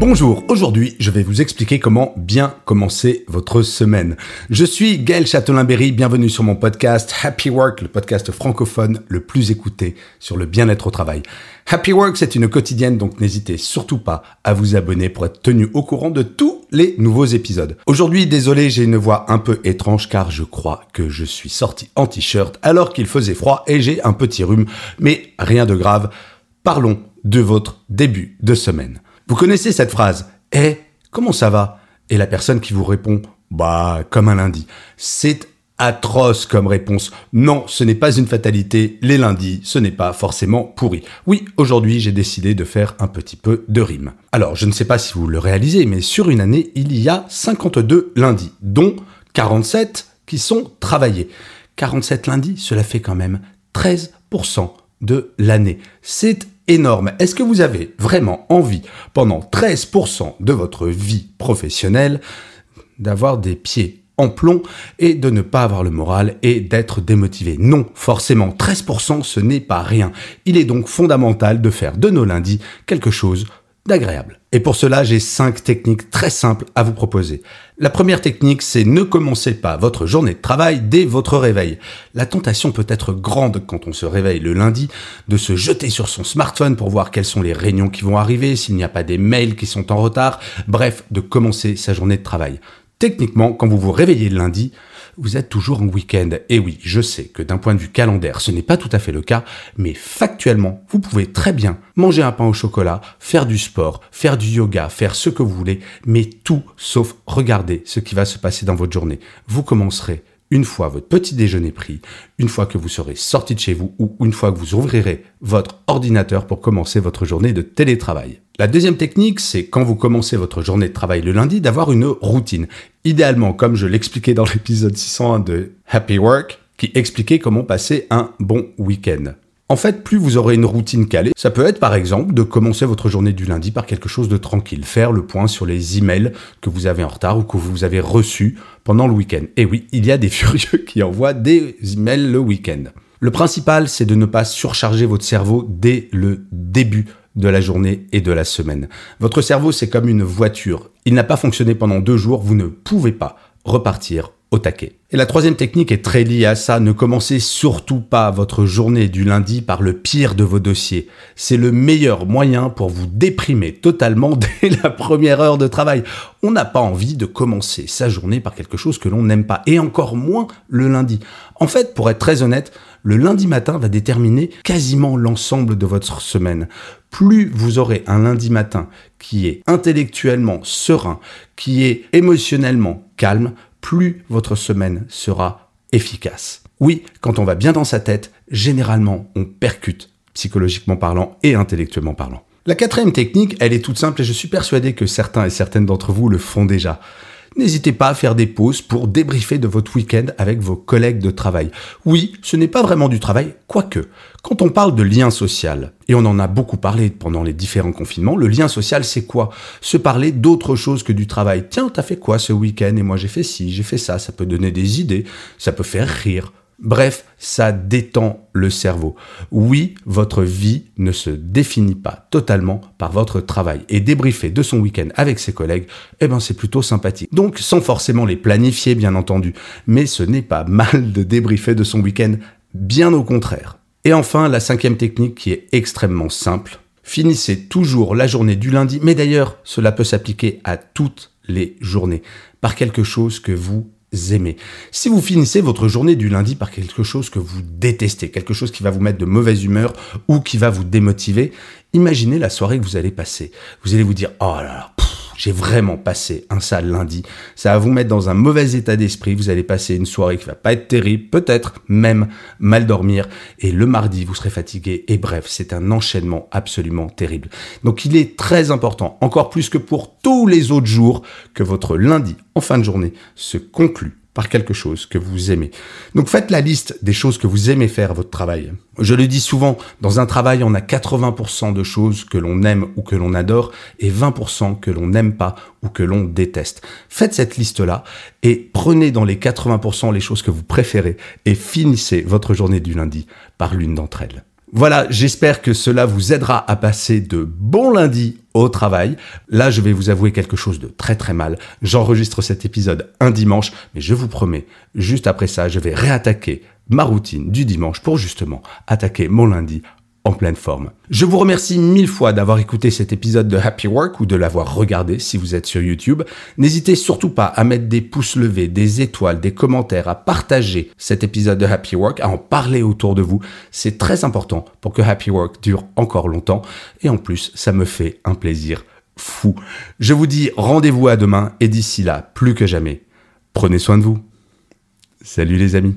Bonjour, aujourd'hui je vais vous expliquer comment bien commencer votre semaine. Je suis Gaël Châtelain-Berry, bienvenue sur mon podcast Happy Work, le podcast francophone le plus écouté sur le bien-être au travail. Happy Work c'est une quotidienne donc n'hésitez surtout pas à vous abonner pour être tenu au courant de tous les nouveaux épisodes. Aujourd'hui désolé j'ai une voix un peu étrange car je crois que je suis sorti en t-shirt alors qu'il faisait froid et j'ai un petit rhume mais rien de grave. Parlons de votre début de semaine. Vous connaissez cette phrase Eh, comment ça va? Et la personne qui vous répond Bah, comme un lundi. C'est atroce comme réponse. Non, ce n'est pas une fatalité. Les lundis, ce n'est pas forcément pourri. Oui, aujourd'hui, j'ai décidé de faire un petit peu de rime. Alors, je ne sais pas si vous le réalisez, mais sur une année, il y a 52 lundis, dont 47 qui sont travaillés. 47 lundis, cela fait quand même 13% de l'année. C'est Est-ce que vous avez vraiment envie, pendant 13% de votre vie professionnelle, d'avoir des pieds en plomb et de ne pas avoir le moral et d'être démotivé? Non, forcément, 13% ce n'est pas rien. Il est donc fondamental de faire de nos lundis quelque chose d'agréable. Et pour cela, j'ai cinq techniques très simples à vous proposer. La première technique, c'est ne commencez pas votre journée de travail dès votre réveil. La tentation peut être grande quand on se réveille le lundi de se jeter sur son smartphone pour voir quelles sont les réunions qui vont arriver, s'il n'y a pas des mails qui sont en retard, bref, de commencer sa journée de travail. Techniquement, quand vous vous réveillez le lundi, vous êtes toujours en week-end. Et oui, je sais que d'un point de vue calendaire, ce n'est pas tout à fait le cas, mais factuellement, vous pouvez très bien manger un pain au chocolat, faire du sport, faire du yoga, faire ce que vous voulez, mais tout sauf regarder ce qui va se passer dans votre journée. Vous commencerez une fois votre petit déjeuner pris, une fois que vous serez sorti de chez vous ou une fois que vous ouvrirez votre ordinateur pour commencer votre journée de télétravail. La deuxième technique, c'est quand vous commencez votre journée de travail le lundi, d'avoir une routine. Idéalement, comme je l'expliquais dans l'épisode 601 de Happy Work, qui expliquait comment passer un bon week-end. En fait, plus vous aurez une routine calée, ça peut être par exemple de commencer votre journée du lundi par quelque chose de tranquille, faire le point sur les emails que vous avez en retard ou que vous avez reçus pendant le week-end. Et oui, il y a des furieux qui envoient des emails le week-end. Le principal, c'est de ne pas surcharger votre cerveau dès le début de la journée et de la semaine. Votre cerveau, c'est comme une voiture. Il n'a pas fonctionné pendant deux jours, vous ne pouvez pas repartir Et la troisième technique est très liée à ça. Ne commencez surtout pas votre journée du lundi par le pire de vos dossiers. C'est le meilleur moyen pour vous déprimer totalement dès la première heure de travail. On n'a pas envie de commencer sa journée par quelque chose que l'on n'aime pas. Et encore moins le lundi. En fait, pour être très honnête, le lundi matin va déterminer quasiment l'ensemble de votre semaine. Plus vous aurez un lundi matin qui est intellectuellement serein, qui est émotionnellement calme, plus votre semaine sera efficace. Oui, quand on va bien dans sa tête, généralement, on percute, psychologiquement parlant et intellectuellement parlant. La quatrième technique, elle est toute simple et je suis persuadé que certains et certaines d'entre vous le font déjà. N'hésitez pas à faire des pauses pour débriefer de votre week-end avec vos collègues de travail. Oui, ce n'est pas vraiment du travail, quoique. Quand on parle de lien social, et on en a beaucoup parlé pendant les différents confinements, le lien social c'est quoi? Se parler d'autre chose que du travail. Tiens, t'as fait quoi ce week-end? Et moi j'ai fait ci, j'ai fait ça, ça peut donner des idées, ça peut faire rire. Bref, ça détend le cerveau. Oui, votre vie ne se définit pas totalement par votre travail. Et débriefer de son week-end avec ses collègues, eh ben c'est plutôt sympathique. Donc sans forcément les planifier, bien entendu. Mais ce n'est pas mal de débriefer de son week-end, bien au contraire. Et enfin, la cinquième technique qui est extrêmement simple. Finissez toujours la journée du lundi, mais d'ailleurs, cela peut s'appliquer à toutes les journées, par quelque chose que vous Si vous finissez votre journée du lundi par quelque chose que vous détestez, quelque chose qui va vous mettre de mauvaise humeur ou qui va vous démotiver, imaginez la soirée que vous allez passer. Vous allez vous dire, oh là là, j'ai vraiment passé un sale lundi. Ça va vous mettre dans un mauvais état d'esprit. Vous allez passer une soirée qui va pas être terrible, peut-être même mal dormir. Et le mardi, vous serez fatigué. Et bref, c'est un enchaînement absolument terrible. Donc il est très important, encore plus que pour tous les autres jours, que votre lundi en fin de journée se conclue par quelque chose que vous aimez. Donc faites la liste des choses que vous aimez faire à votre travail. Je le dis souvent, dans un travail, on a 80% de choses que l'on aime ou que l'on adore et 20% que l'on n'aime pas ou que l'on déteste. Faites cette liste-là et prenez dans les 80% les choses que vous préférez et finissez votre journée du lundi par l'une d'entre elles. Voilà, j'espère que cela vous aidera à passer de bons lundis au travail. Là, je vais vous avouer quelque chose de très très mal. J'enregistre cet épisode un dimanche, mais je vous promets, juste après ça, je vais réattaquer ma routine du dimanche pour justement attaquer mon lundi en pleine forme. Je vous remercie mille fois d'avoir écouté cet épisode de Happy Work ou de l'avoir regardé si vous êtes sur YouTube. N'hésitez surtout pas à mettre des pouces levés, des étoiles, des commentaires, à partager cet épisode de Happy Work, à en parler autour de vous. C'est très important pour que Happy Work dure encore longtemps. Et en plus, ça me fait un plaisir fou. Je vous dis rendez-vous à demain et d'ici là, plus que jamais, prenez soin de vous. Salut les amis.